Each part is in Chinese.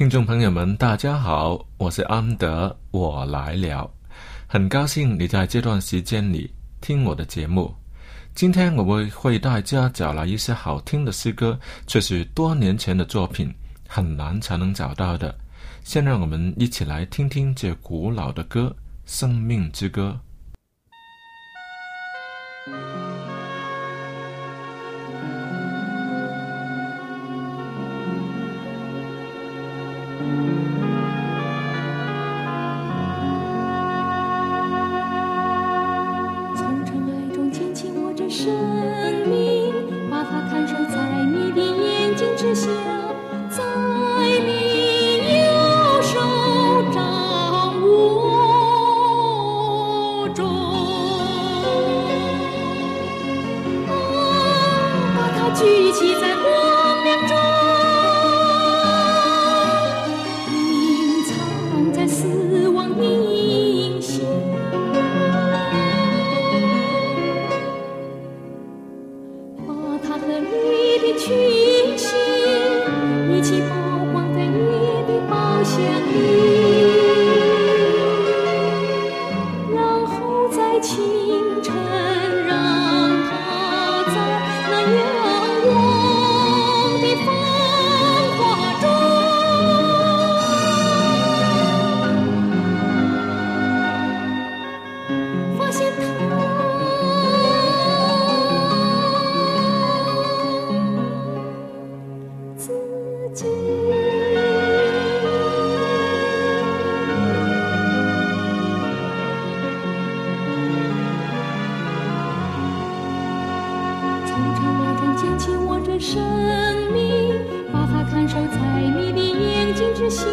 听众朋友们，大家好，我是安德，我来了，很高兴你在这段时间里听我的节目。今天我会为大家找来一些好听的诗歌，却是多年前的作品，很难才能找到的。先让我们一起来听听这古老的歌《生命之歌》。常常抬头捡起我这生命，把它看守在你的眼睛之下。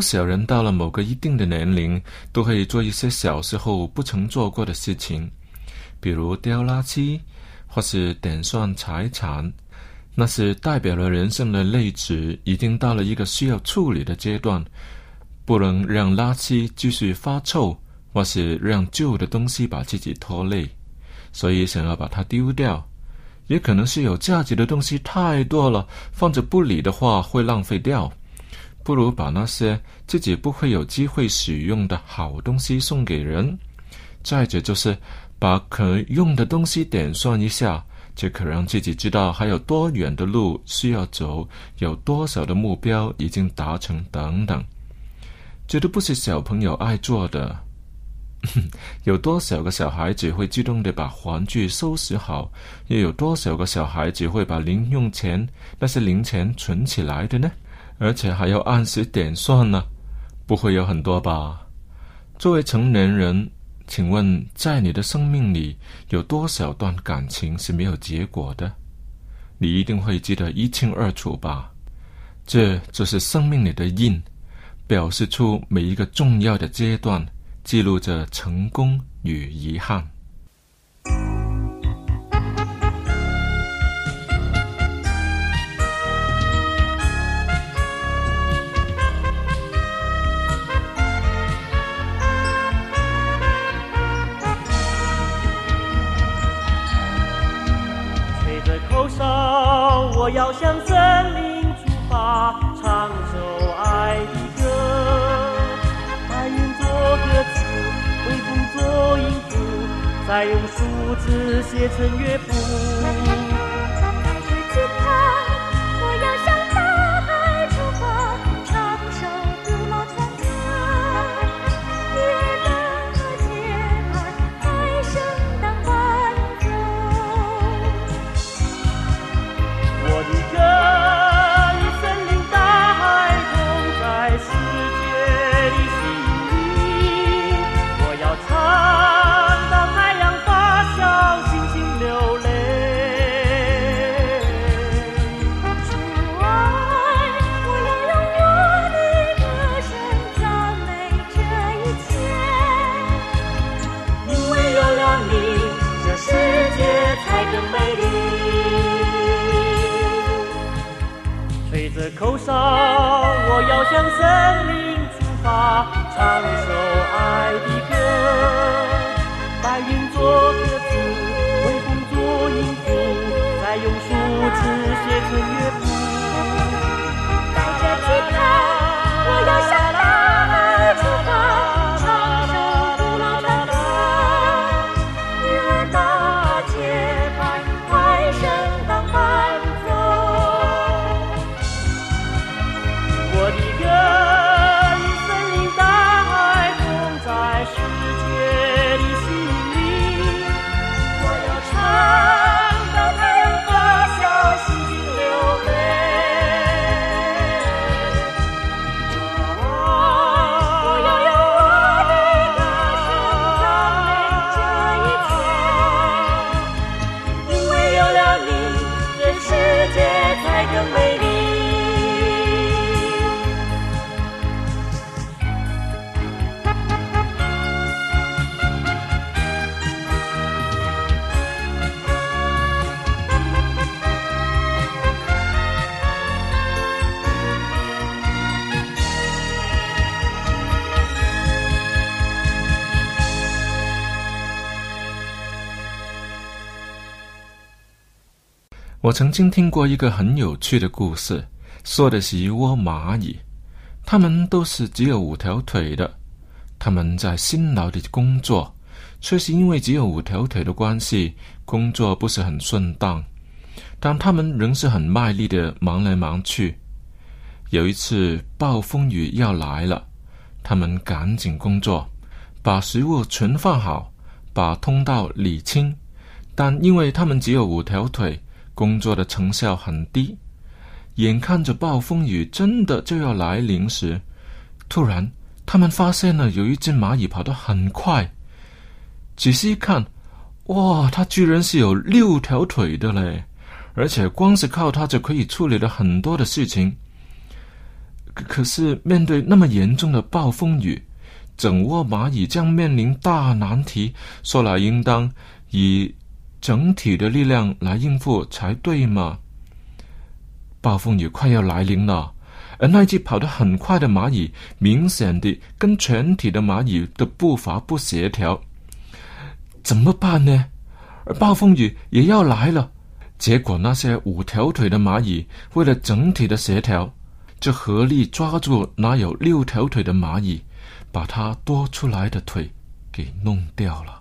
不少人到了某个一定的年龄，都会做一些小时候不曾做过的事情，比如丢垃圾，或是点算财产。那是代表了人生的类值已经到了一个需要处理的阶段，不能让垃圾继续发臭，或是让旧的东西把自己拖累，所以想要把它丢掉。也可能是有价值的东西太多了，放着不理的话会浪费掉。不如把那些自己不会有机会使用的好东西送给人。再者就是把可用的东西点算一下，就可让自己知道还有多远的路需要走，有多少的目标已经达成等等。这都不是小朋友爱做的。有多少个小孩子会自动的把玩具收拾好？又有多少个小孩子会把零用钱那些零钱存起来的呢？而且还要按时点算呢，不会有很多吧？作为成年人，请问在你的生命里有多少段感情是没有结果的？你一定会记得一清二楚吧？这就是生命里的印，表示出每一个重要的阶段，记录着成功与遗憾。字写成乐谱。口哨，我要向森林出发，唱首爱的歌。白云做歌词，微风做音符，再用数字写成乐谱。带着吉他，我要向我曾经听过一个很有趣的故事，说的是一窝蚂蚁，它们都是只有五条腿的，他们在辛劳的工作，却是因为只有五条腿的关系，工作不是很顺当，但他们仍是很卖力的忙来忙去。有一次暴风雨要来了，他们赶紧工作，把食物存放好，把通道理清，但因为他们只有五条腿。工作的成效很低，眼看着暴风雨真的就要来临时，突然他们发现了有一只蚂蚁跑得很快。仔细一看，哇，它居然是有六条腿的嘞！而且光是靠它就可以处理了很多的事情。可是面对那么严重的暴风雨，整窝蚂蚁将面临大难题。说来应当以整体的力量来应付才对嘛。暴风雨快要来临了，而那只跑得很快的蚂蚁，明显的跟全体的蚂蚁的步伐不协调。怎么办呢？而暴风雨也要来了。结果那些五条腿的蚂蚁为了整体的协调，就合力抓住那有六条腿的蚂蚁，把它多出来的腿给弄掉了。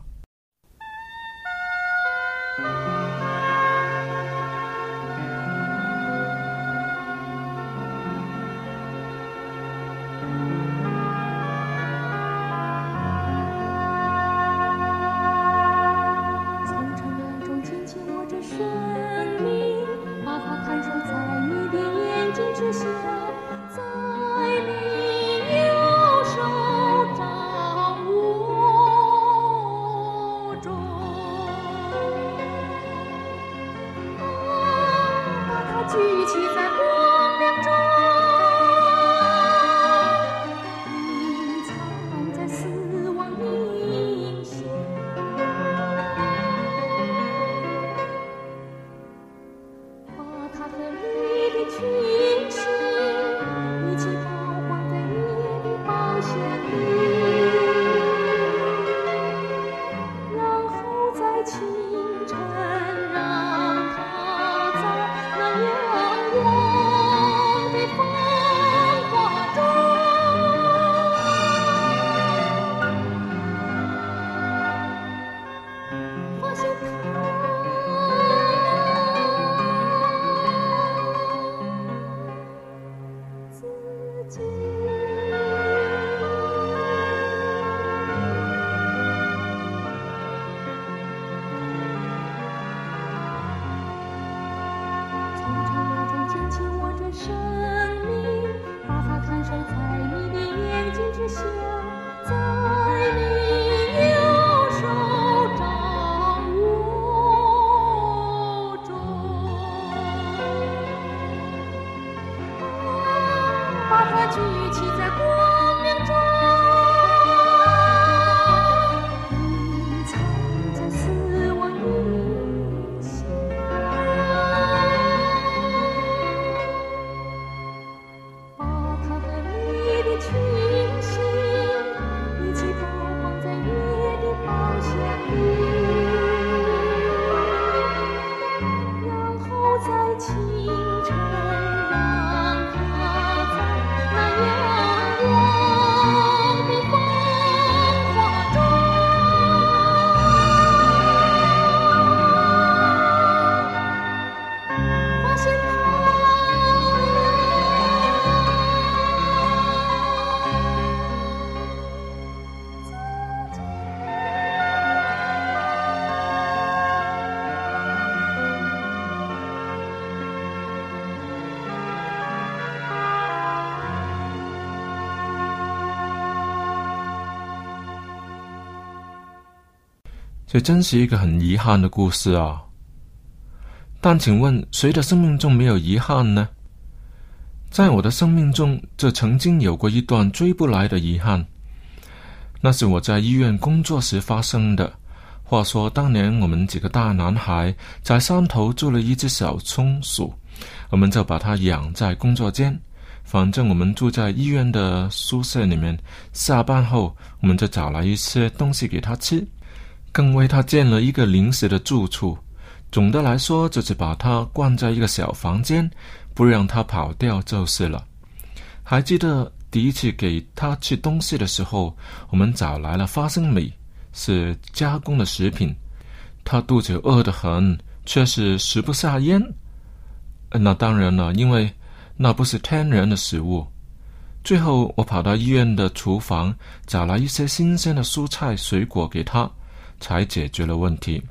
这真是一个很遗憾的故事啊！但请问，谁的生命中没有遗憾呢？在我的生命中，这曾经有过一段追不来的遗憾，那是我在医院工作时发生的。话说，当年我们几个大男孩在山头住了一只小松鼠，我们就把它养在工作间。反正我们住在医院的宿舍里面，下班后我们就找来一些东西给它吃，更为他建了一个临时的住处。总的来说，就是把他关在一个小房间，不让他跑掉就是了。还记得第一次给他吃东西的时候，我们找来了花生米，是加工的食品。他肚子饿得很，却是食不下咽。那当然了，因为那不是天然的食物。最后，我跑到医院的厨房，找来一些新鲜的蔬菜水果给他，才解决了问题。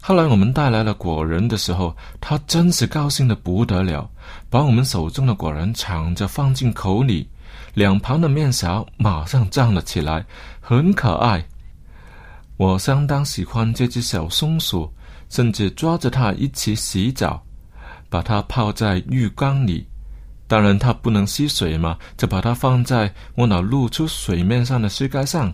后来我们带来了果仁的时候，他真是高兴的不得了，把我们手中的果仁抢着放进口里，两旁的面勺马上站了起来，很可爱。我相当喜欢这只小松鼠，甚至抓着它一起洗澡，把它泡在浴缸里，当然，它不能吸水嘛，就把它放在我那露出水面上的膝盖上。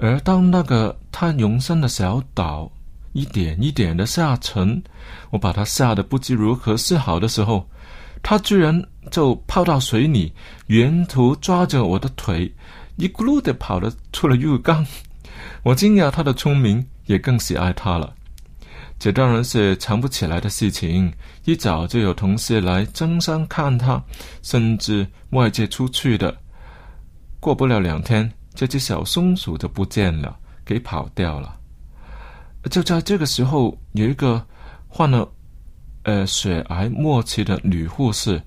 而当那个它容身的小岛一点一点的下沉，我把它吓得不知如何是好的时候，它居然就泡到水里，沿途抓着我的腿，一咕噜的跑了出了浴缸。我惊讶他的聪明，也更喜爱他了。这当然是藏不起来的事情，一早就有同事来争相看他，甚至外界出去的。过不了两天，这只小松鼠就不见了，给跑掉了。就在这个时候，有一个患了呃血癌末期的女护士，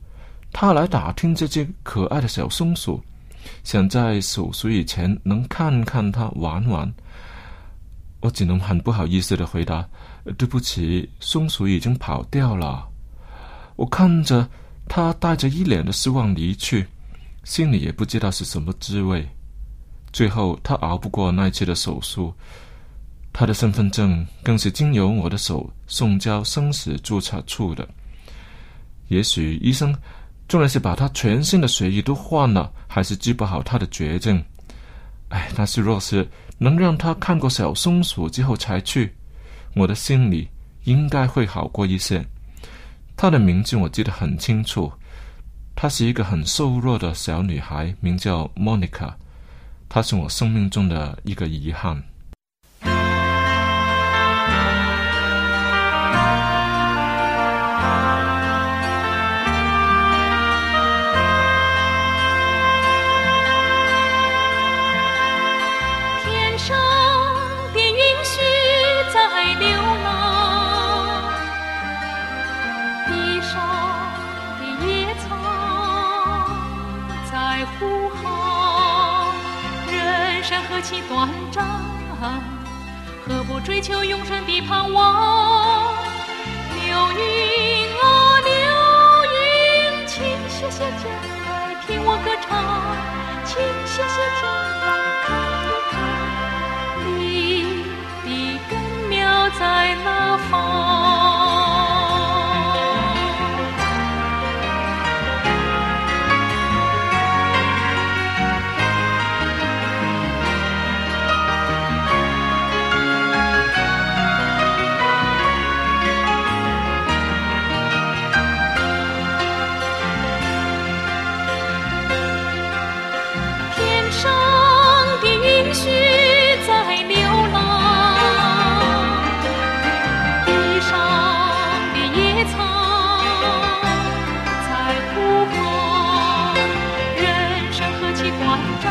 她来打听这只可爱的小松鼠，想在手术以前能看看它玩玩。我只能很不好意思的回答。对不起，松鼠已经跑掉了。我看着他带着一脸的失望离去，心里也不知道是什么滋味。最后，他熬不过那次的手术，他的身份证更是经由我的手送交生死注册处的。也许医生纵然是把他全身的血液都换了，还是治不好他的绝症。哎，但是若是能让他看过小松鼠之后才去。我的心里应该会好过一些。她的名字我记得很清楚，她是一个很瘦弱的小女孩，名叫 Monica。他是我生命中的一个遗憾。人生何其短暂，何不追求永生的盼望？流云啊流云，请歇歇脚来听我歌唱，请歇歇脚来看一看，你的根苗在哪方？在枯荷，人生何其短暂，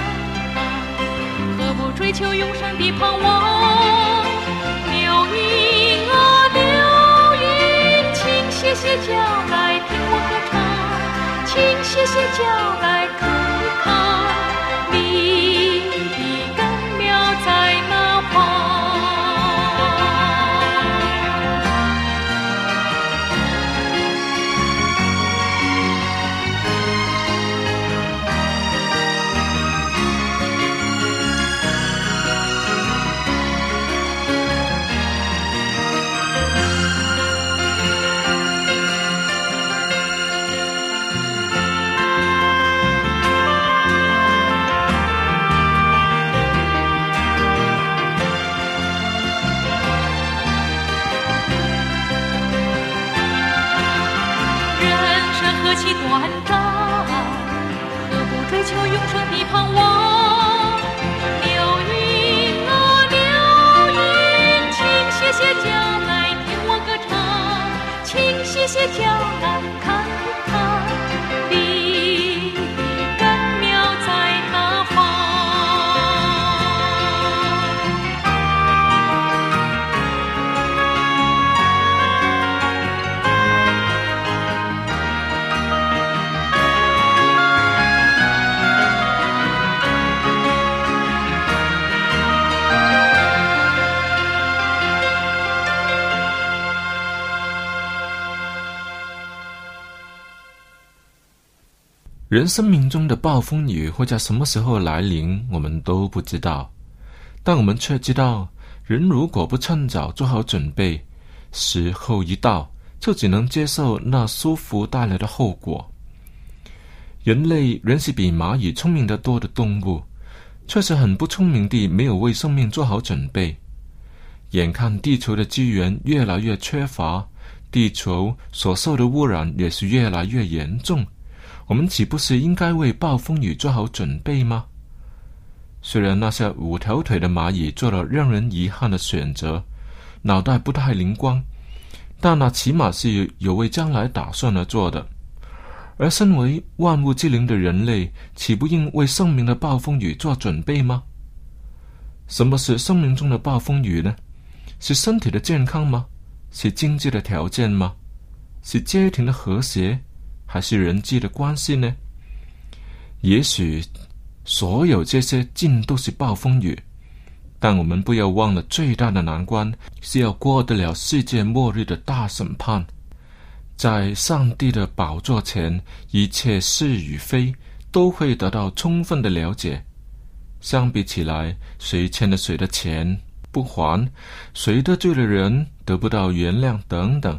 何不追求永生的盼望？流云啊流云，请歇歇脚来听我歌唱，请歇歇脚来，人生命中的暴风雨会在什么时候来临，我们都不知道，但我们却知道，人如果不趁早做好准备，时候一到，就只能接受那舒服带来的后果。人类仍是比蚂蚁聪明得多的动物，却是很不聪明地没有为生命做好准备。眼看地球的资源越来越缺乏，地球所受的污染也是越来越严重，我们岂不是应该为暴风雨做好准备吗？虽然那些五条腿的蚂蚁做了让人遗憾的选择，脑袋不太灵光，但那起码是有为将来打算而做的。而身为万物之灵的人类，岂不应为生命的暴风雨做准备吗？什么是生命中的暴风雨呢？是身体的健康吗？是经济的条件吗？是家庭的和谐，还是人际的关系呢？也许。所有这些尽都是暴风雨，但我们不要忘了，最大的难关是要过得了世界末日的大审判。在上帝的宝座前，一切是与非都会得到充分的了解。相比起来，谁欠了谁的钱不还，谁得罪了人得不到原谅等等，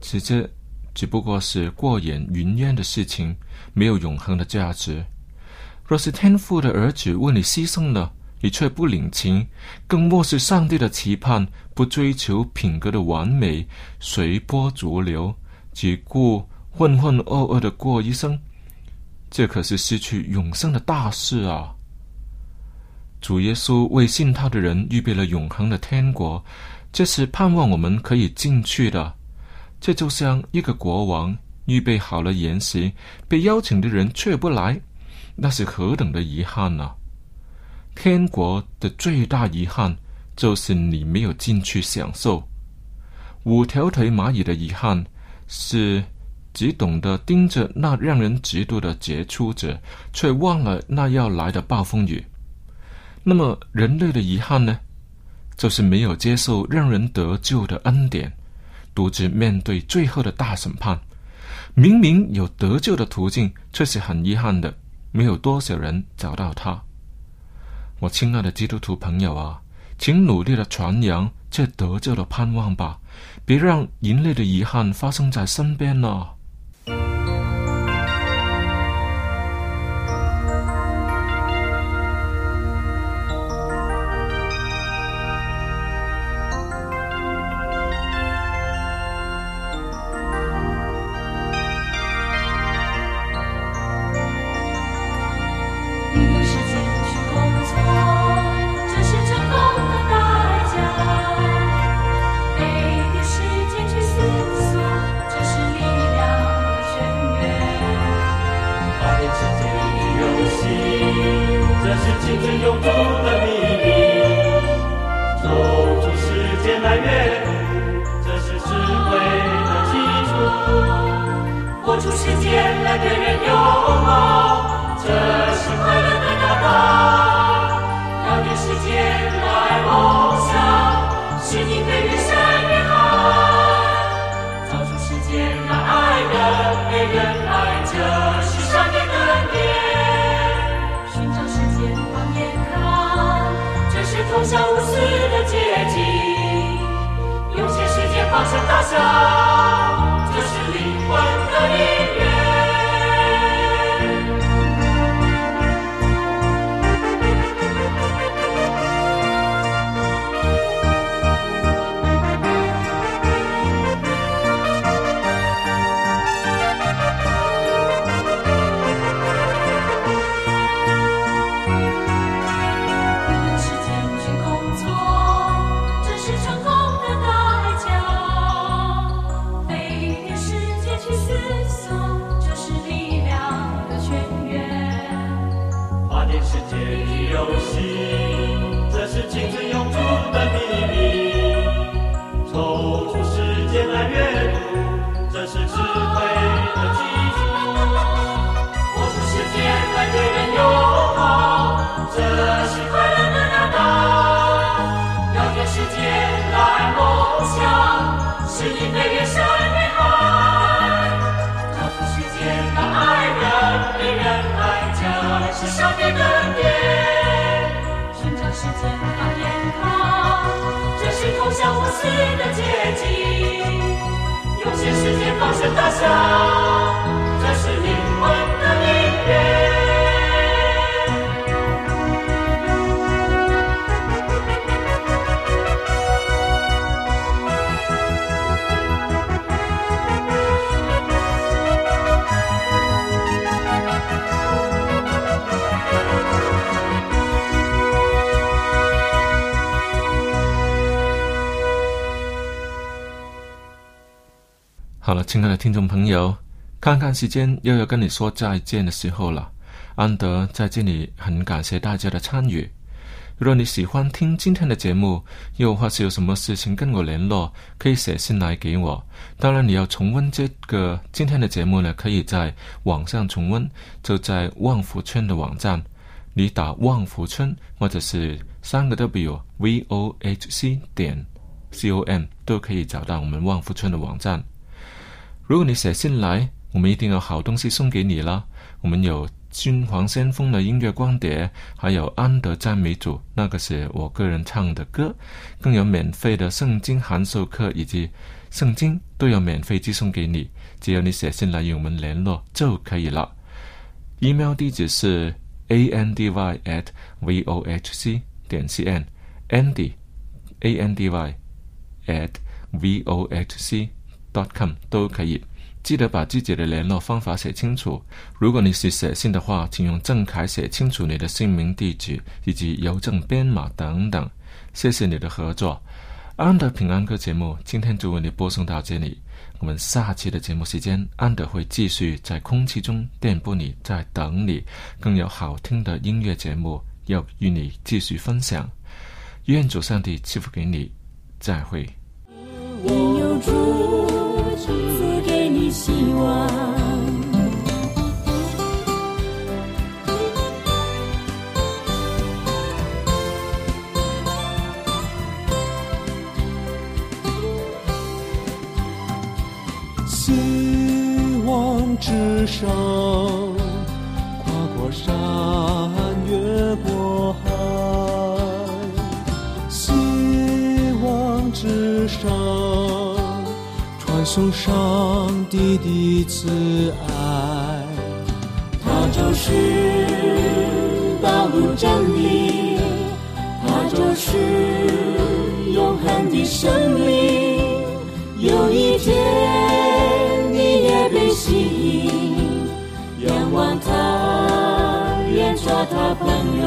其实只不过是过眼云烟的事情，没有永恒的价值。若是天父的儿子为你牺牲了，你却不领情，更漠视上帝的期盼，不追求品格的完美，随波逐流，只顾浑浑噩噩的过一生，这可是失去永生的大事啊！主耶稣为信他的人预备了永恒的天国，这是盼望我们可以进去的。这就像一个国王预备好了筵席，被邀请的人却不来。那是何等的遗憾呐！天国的最大遗憾就是你没有进去享受。五条腿蚂蚁的遗憾是只懂得盯着那让人嫉妒的杰出者，却忘了那要来的暴风雨。那么人类的遗憾呢？就是没有接受让人得救的恩典，独自面对最后的大审判。明明有得救的途径，却是很遗憾的。没有多少人找到他。我亲爱的基督徒朋友啊，请努力的传扬这得救的盼望吧，别让人类的遗憾发生在身边了。的结晶，用些时间放声大笑，亲爱的听众朋友，看看时间，又要跟你说再见的时候了。安德在这里很感谢大家的参与。如果你喜欢听今天的节目，又或是有什么事情跟我联络，可以写信来给我。当然，你要重温这个今天的节目呢，可以在网上重温，就在旺福村的网站，你打旺福村或者是三个 W V O H C 点 C O M 都可以找到我们旺福村的网站。如果你写信来，我们一定有好东西送给你啦。我们有。君皇先锋的音乐光碟，还有安德赞美主，那个是我个人唱的歌，更有免费的圣经函授课以及圣经都有免费寄送给你，只要你写信来与我们联络就可以了。email 地址是 andy at vohc 点 cn，andy andy at vohc dot com 都可以。记得把自己的联络方法写清楚。如果你是写信的话，请用正楷写清楚你的姓名、地址以及邮政编码等等。谢谢你的合作。安德平安歌节目今天就为你播送到这里。我们下期的节目时间，安德会继续在空气中电波你，在等你，更有好听的音乐节目要与你继续分享。愿主上帝赐福给你。再会。希望，希望之上，跨过山，越过海，希望之上。送上帝的慈爱，他就是道路真理，他就是永恒的生命。有一天你也被吸引，仰望他，愿做他朋友。